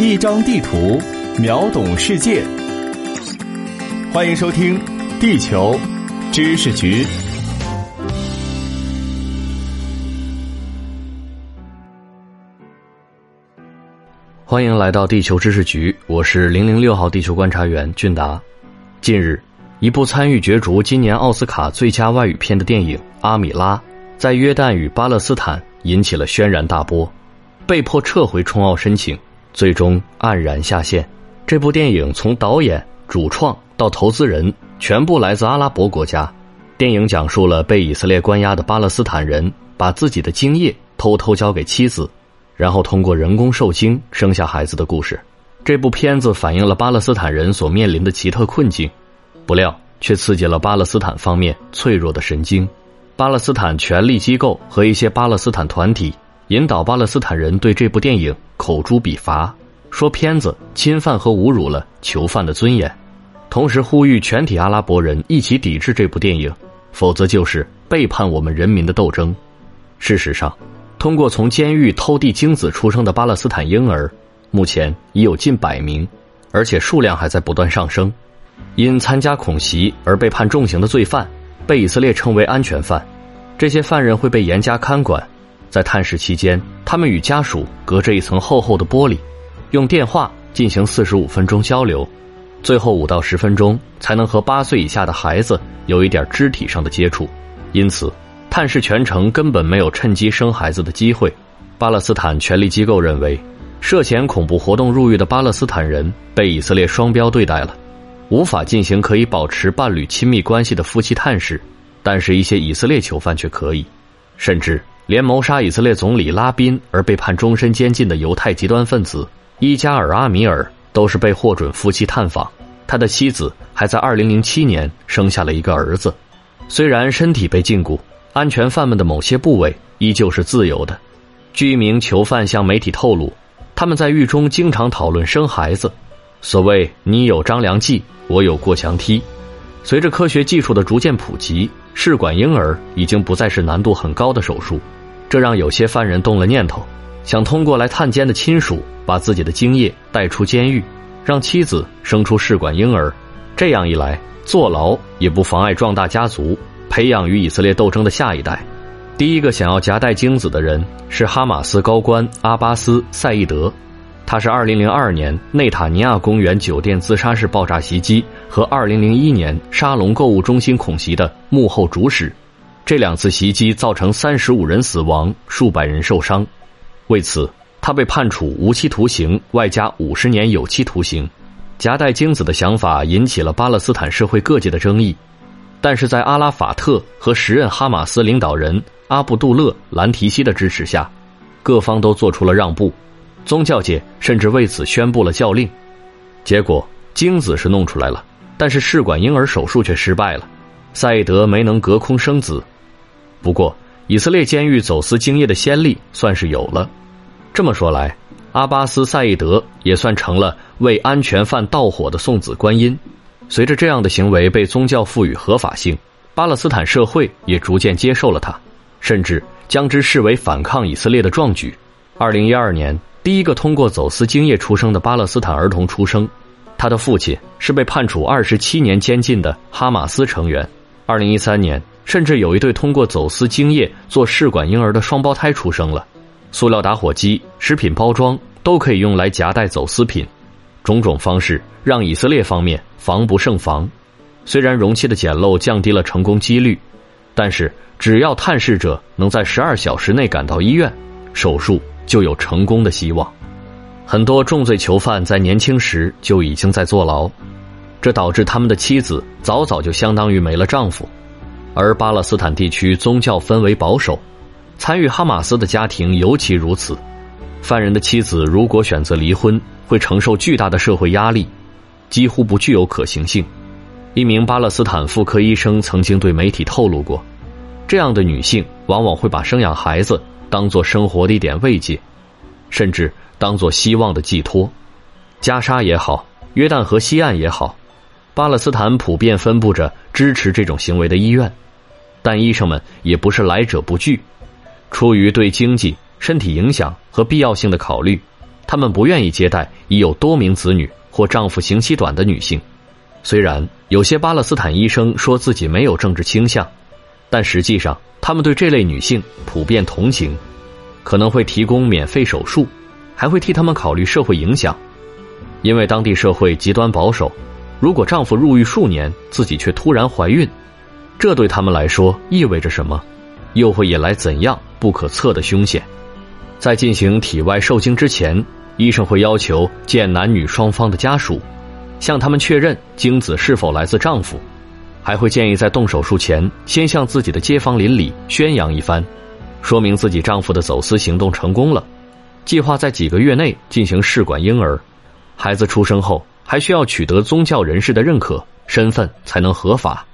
一张地图，秒懂世界。欢迎收听《地球知识局》。欢迎来到地球知识局，我是零零六号地球观察员俊达。近日，一部参与角逐今年奥斯卡最佳外语片的电影《阿米拉》在约旦与巴勒斯坦引起了轩然大波，被迫撤回冲奥申请，最终黯然下线。这部电影从导演、主创到投资人全部来自阿拉伯国家。电影讲述了被以色列关押的巴勒斯坦人把自己的精液偷偷交给妻子。然后通过人工受精生下孩子的故事，这部片子反映了巴勒斯坦人所面临的奇特困境，不料却刺激了巴勒斯坦方面脆弱的神经。巴勒斯坦权力机构和一些巴勒斯坦团体引导巴勒斯坦人对这部电影口诛笔伐，说片子侵犯和侮辱了囚犯的尊严，同时呼吁全体阿拉伯人一起抵制这部电影，否则就是背叛我们人民的斗争。事实上。通过从监狱偷递精子出生的巴勒斯坦婴儿，目前已有近百名，而且数量还在不断上升。因参加恐袭而被判重刑的罪犯，被以色列称为安全犯。这些犯人会被严加看管，在探视期间，他们与家属隔着一层厚厚的玻璃，用电话进行四十五分钟交流，最后五到十分钟才能和八岁以下的孩子有一点肢体上的接触。因此。探视全程根本没有趁机生孩子的机会。巴勒斯坦权力机构认为，涉嫌恐怖活动入狱的巴勒斯坦人被以色列双标对待了，无法进行可以保持伴侣亲密关系的夫妻探视。但是，一些以色列囚犯却可以，甚至连谋杀以色列总理拉宾而被判终身监禁的犹太极端分子伊加尔阿米尔都是被获准夫妻探访。他的妻子还在2007年生下了一个儿子，虽然身体被禁锢。安全犯们的某些部位依旧是自由的。据一名囚犯向媒体透露，他们在狱中经常讨论生孩子。所谓“你有张良计，我有过墙梯”。随着科学技术的逐渐普及，试管婴儿已经不再是难度很高的手术。这让有些犯人动了念头，想通过来探监的亲属把自己的精液带出监狱，让妻子生出试管婴儿。这样一来，坐牢也不妨碍壮大家族。培养与以色列斗争的下一代，第一个想要夹带精子的人是哈马斯高官阿巴斯·赛义德，他是2002年内塔尼亚公园酒店自杀式爆炸袭击和2001年沙龙购物中心恐袭的幕后主使。这两次袭击造成35人死亡，数百人受伤。为此，他被判处无期徒刑外加50年有期徒刑。夹带精子的想法引起了巴勒斯坦社会各界的争议。但是在阿拉法特和时任哈马斯领导人阿卜杜勒·兰提西的支持下，各方都做出了让步，宗教界甚至为此宣布了教令。结果精子是弄出来了，但是试管婴儿手术却失败了，赛义德没能隔空生子。不过，以色列监狱走私精液的先例算是有了。这么说来，阿巴斯·赛义德也算成了为安全犯盗火的送子观音。随着这样的行为被宗教赋予合法性，巴勒斯坦社会也逐渐接受了他，甚至将之视为反抗以色列的壮举。二零一二年，第一个通过走私精液出生的巴勒斯坦儿童出生，他的父亲是被判处二十七年监禁的哈马斯成员。二零一三年，甚至有一对通过走私精液做试管婴儿的双胞胎出生了。塑料打火机、食品包装都可以用来夹带走私品。种种方式让以色列方面防不胜防，虽然容器的简陋降低了成功几率，但是只要探视者能在十二小时内赶到医院，手术就有成功的希望。很多重罪囚犯在年轻时就已经在坐牢，这导致他们的妻子早早就相当于没了丈夫。而巴勒斯坦地区宗教氛围保守，参与哈马斯的家庭尤其如此。犯人的妻子如果选择离婚，会承受巨大的社会压力，几乎不具有可行性。一名巴勒斯坦妇科医生曾经对媒体透露过，这样的女性往往会把生养孩子当做生活的一点慰藉，甚至当做希望的寄托。加沙也好，约旦河西岸也好，巴勒斯坦普遍分布着支持这种行为的医院，但医生们也不是来者不拒，出于对经济。身体影响和必要性的考虑，他们不愿意接待已有多名子女或丈夫刑期短的女性。虽然有些巴勒斯坦医生说自己没有政治倾向，但实际上他们对这类女性普遍同情，可能会提供免费手术，还会替他们考虑社会影响。因为当地社会极端保守，如果丈夫入狱数年，自己却突然怀孕，这对他们来说意味着什么？又会引来怎样不可测的凶险？在进行体外受精之前，医生会要求见男女双方的家属，向他们确认精子是否来自丈夫，还会建议在动手术前先向自己的街坊邻里宣扬一番，说明自己丈夫的走私行动成功了，计划在几个月内进行试管婴儿。孩子出生后，还需要取得宗教人士的认可，身份才能合法。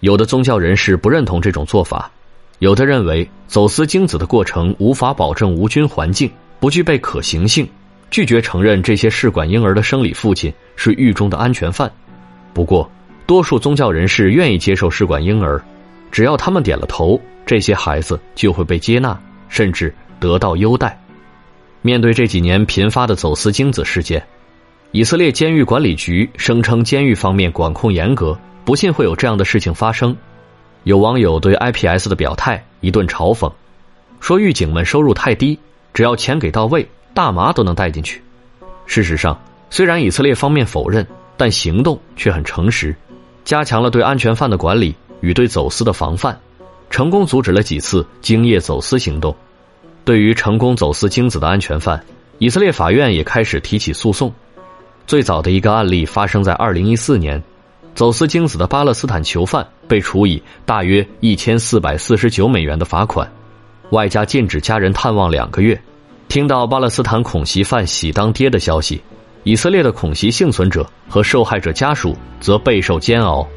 有的宗教人士不认同这种做法，有的认为走私精子的过程无法保证无菌环境，不具备可行性，拒绝承认这些试管婴儿的生理父亲是狱中的安全犯。不过，多数宗教人士愿意接受试管婴儿，只要他们点了头，这些孩子就会被接纳，甚至得到优待。面对这几年频发的走私精子事件。以色列监狱管理局声称，监狱方面管控严格，不信会有这样的事情发生。有网友对 IPS 的表态一顿嘲讽，说狱警们收入太低，只要钱给到位，大麻都能带进去。事实上，虽然以色列方面否认，但行动却很诚实，加强了对安全犯的管理与对走私的防范，成功阻止了几次精液走私行动。对于成功走私精子的安全犯，以色列法院也开始提起诉讼。最早的一个案例发生在二零一四年，走私精子的巴勒斯坦囚犯被处以大约一千四百四十九美元的罚款，外加禁止家人探望两个月。听到巴勒斯坦恐袭犯喜当爹的消息，以色列的恐袭幸存者和受害者家属则备受煎熬。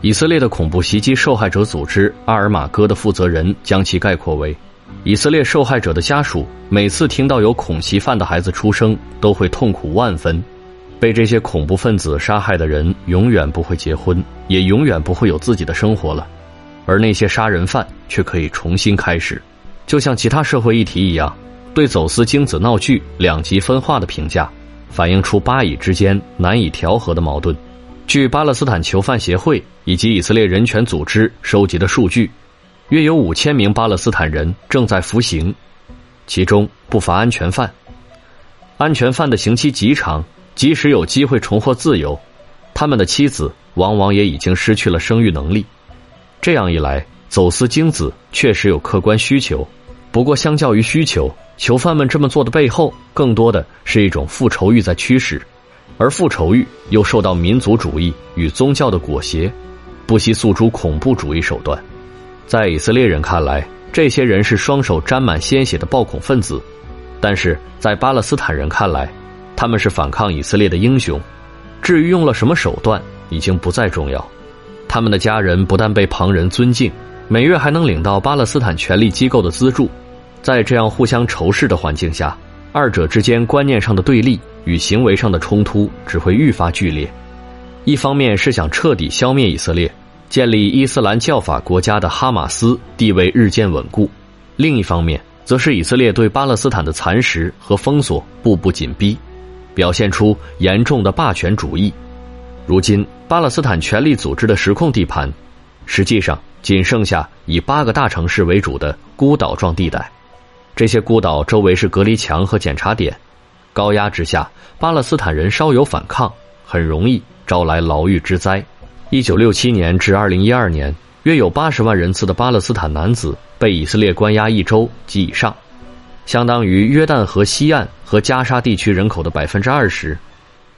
以色列的恐怖袭击受害者组织阿尔马戈的负责人将其概括为：以色列受害者的家属每次听到有恐袭犯的孩子出生，都会痛苦万分。被这些恐怖分子杀害的人永远不会结婚，也永远不会有自己的生活了，而那些杀人犯却可以重新开始。就像其他社会议题一样，对走私精子闹剧两极分化的评价，反映出巴以之间难以调和的矛盾。据巴勒斯坦囚犯协会以及以色列人权组织收集的数据，约有五千名巴勒斯坦人正在服刑，其中不乏安全犯。安全犯的刑期极长。即使有机会重获自由，他们的妻子往往也已经失去了生育能力。这样一来，走私精子确实有客观需求。不过，相较于需求，囚犯们这么做的背后，更多的是一种复仇欲在驱使，而复仇欲又受到民族主义与宗教的裹挟，不惜诉诸恐怖主义手段。在以色列人看来，这些人是双手沾满鲜血的暴恐分子；但是在巴勒斯坦人看来，他们是反抗以色列的英雄，至于用了什么手段，已经不再重要。他们的家人不但被旁人尊敬，每月还能领到巴勒斯坦权力机构的资助。在这样互相仇视的环境下，二者之间观念上的对立与行为上的冲突只会愈发剧烈。一方面是想彻底消灭以色列，建立伊斯兰教法国家的哈马斯地位日渐稳固；另一方面，则是以色列对巴勒斯坦的蚕食和封锁步步紧逼。表现出严重的霸权主义。如今，巴勒斯坦权力组织的实控地盘，实际上仅剩下以八个大城市为主的孤岛状地带。这些孤岛周围是隔离墙和检查点，高压之下，巴勒斯坦人稍有反抗，很容易招来牢狱之灾。一九六七年至二零一二年，约有八十万人次的巴勒斯坦男子被以色列关押一周及以上。相当于约旦河西岸和加沙地区人口的百分之二十。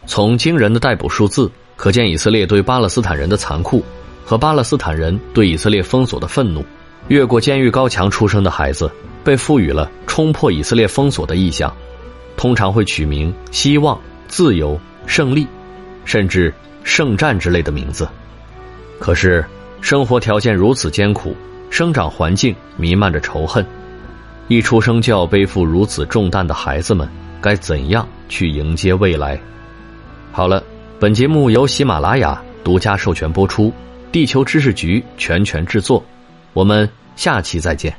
从惊人的逮捕数字可见，以色列对巴勒斯坦人的残酷和巴勒斯坦人对以色列封锁的愤怒。越过监狱高墙出生的孩子被赋予了冲破以色列封锁的意向，通常会取名“希望”“自由”“胜利”，甚至“圣战”之类的名字。可是，生活条件如此艰苦，生长环境弥漫着仇恨。一出生就要背负如此重担的孩子们，该怎样去迎接未来？好了，本节目由喜马拉雅独家授权播出，地球知识局全权制作，我们下期再见。